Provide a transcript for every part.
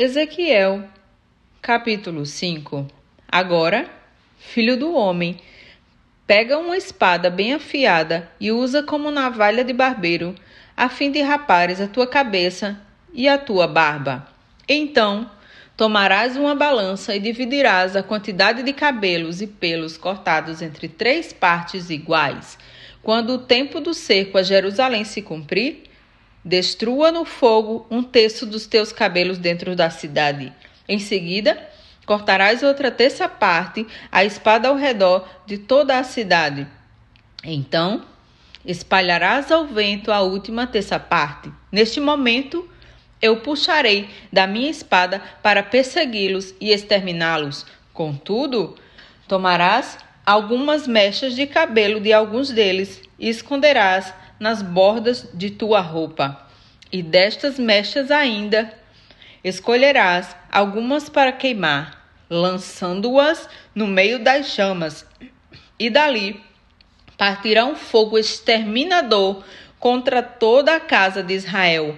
Ezequiel, capítulo 5 Agora, filho do homem, pega uma espada bem afiada e usa como navalha de barbeiro, a fim de rapares a tua cabeça e a tua barba. Então, tomarás uma balança e dividirás a quantidade de cabelos e pelos cortados entre três partes iguais. Quando o tempo do cerco a Jerusalém se cumprir, Destrua no fogo um terço dos teus cabelos dentro da cidade. Em seguida, cortarás outra terça parte, a espada ao redor de toda a cidade. Então, espalharás ao vento a última terça parte. Neste momento, eu puxarei da minha espada para persegui-los e exterminá-los. Contudo, tomarás algumas mechas de cabelo de alguns deles e esconderás nas bordas de tua roupa. E destas mechas ainda escolherás algumas para queimar, lançando-as no meio das chamas. E dali partirá um fogo exterminador contra toda a casa de Israel.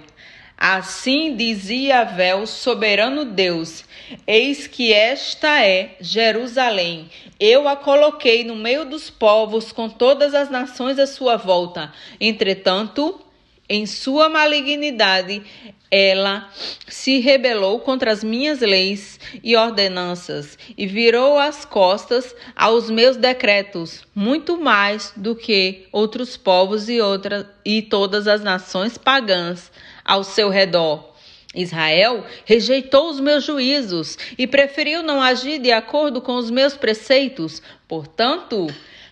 Assim dizia Vel, soberano Deus: Eis que esta é Jerusalém. Eu a coloquei no meio dos povos, com todas as nações à sua volta. Entretanto, em sua malignidade, ela se rebelou contra as minhas leis e ordenanças e virou as costas aos meus decretos, muito mais do que outros povos e, outras, e todas as nações pagãs ao seu redor. Israel rejeitou os meus juízos e preferiu não agir de acordo com os meus preceitos. Portanto,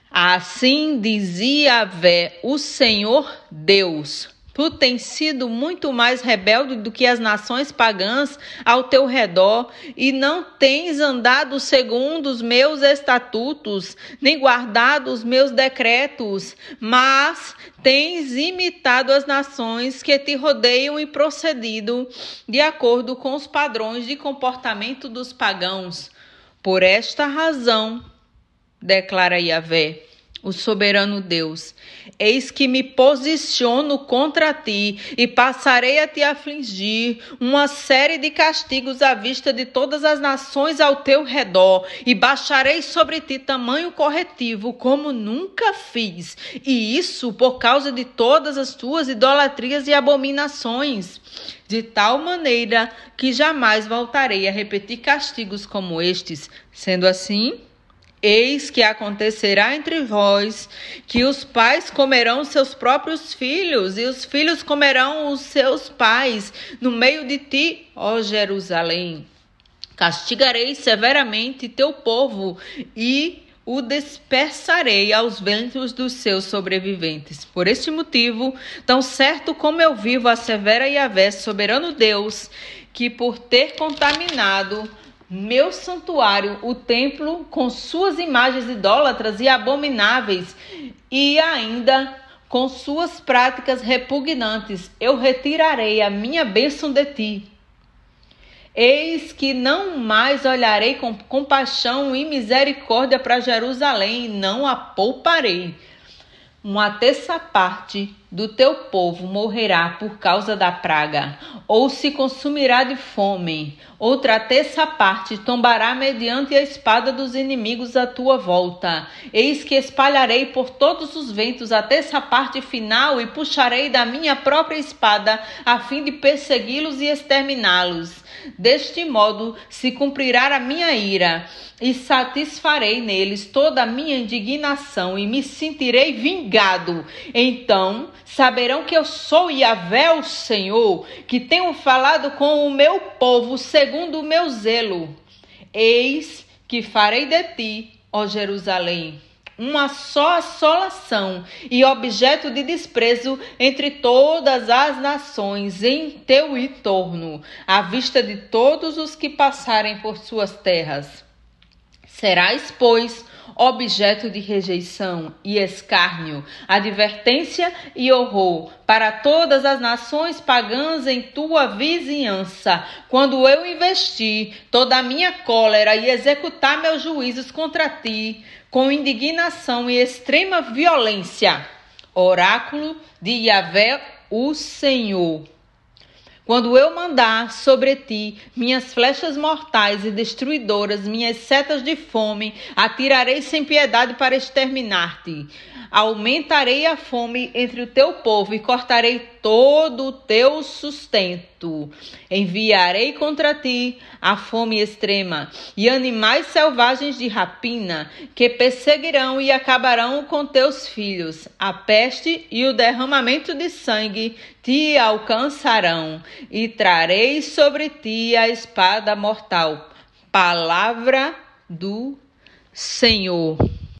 assim dizia Vé, o Senhor Deus Tu tens sido muito mais rebelde do que as nações pagãs ao teu redor, e não tens andado segundo os meus estatutos, nem guardado os meus decretos, mas tens imitado as nações que te rodeiam e procedido de acordo com os padrões de comportamento dos pagãos. Por esta razão, declara Yahvé, o soberano Deus. Eis que me posiciono contra ti e passarei a te afligir uma série de castigos à vista de todas as nações ao teu redor, e baixarei sobre ti tamanho corretivo como nunca fiz, e isso por causa de todas as tuas idolatrias e abominações. De tal maneira que jamais voltarei a repetir castigos como estes. Sendo assim, Eis que acontecerá entre vós que os pais comerão seus próprios filhos, e os filhos comerão os seus pais, no meio de ti, ó Jerusalém. Castigarei severamente teu povo e o dispersarei aos ventos dos seus sobreviventes. Por este motivo, tão certo como eu vivo, a severa Yahvé, soberano Deus, que por ter contaminado meu santuário, o templo, com suas imagens idólatras e abomináveis, e ainda com suas práticas repugnantes, eu retirarei a minha bênção de ti. Eis que não mais olharei com compaixão e misericórdia para Jerusalém, não a pouparei uma terça parte do teu povo morrerá por causa da praga, ou se consumirá de fome. Outra terça parte tombará mediante a espada dos inimigos à tua volta. Eis que espalharei por todos os ventos a terça parte final e puxarei da minha própria espada, a fim de persegui-los e exterminá-los. Deste modo se cumprirá a minha ira, e satisfarei neles toda a minha indignação, e me sentirei vingado. Então saberão que eu sou Yahvé, o Senhor, que tenho falado com o meu povo segundo o meu zelo. Eis que farei de ti, ó Jerusalém, uma só assolação e objeto de desprezo entre todas as nações em teu entorno, à vista de todos os que passarem por suas terras. Serás, pois, objeto de rejeição e escárnio, advertência e horror para todas as nações pagãs em tua vizinhança, quando eu investir toda a minha cólera e executar meus juízos contra ti, com indignação e extrema violência. Oráculo de Yahvé, o Senhor. Quando eu mandar sobre ti minhas flechas mortais e destruidoras, minhas setas de fome, atirarei sem piedade para exterminar-te. Aumentarei a fome entre o teu povo e cortarei todo o teu sustento. Enviarei contra ti a fome extrema e animais selvagens de rapina que perseguirão e acabarão com teus filhos. A peste e o derramamento de sangue te alcançarão e trarei sobre ti a espada mortal. Palavra do Senhor.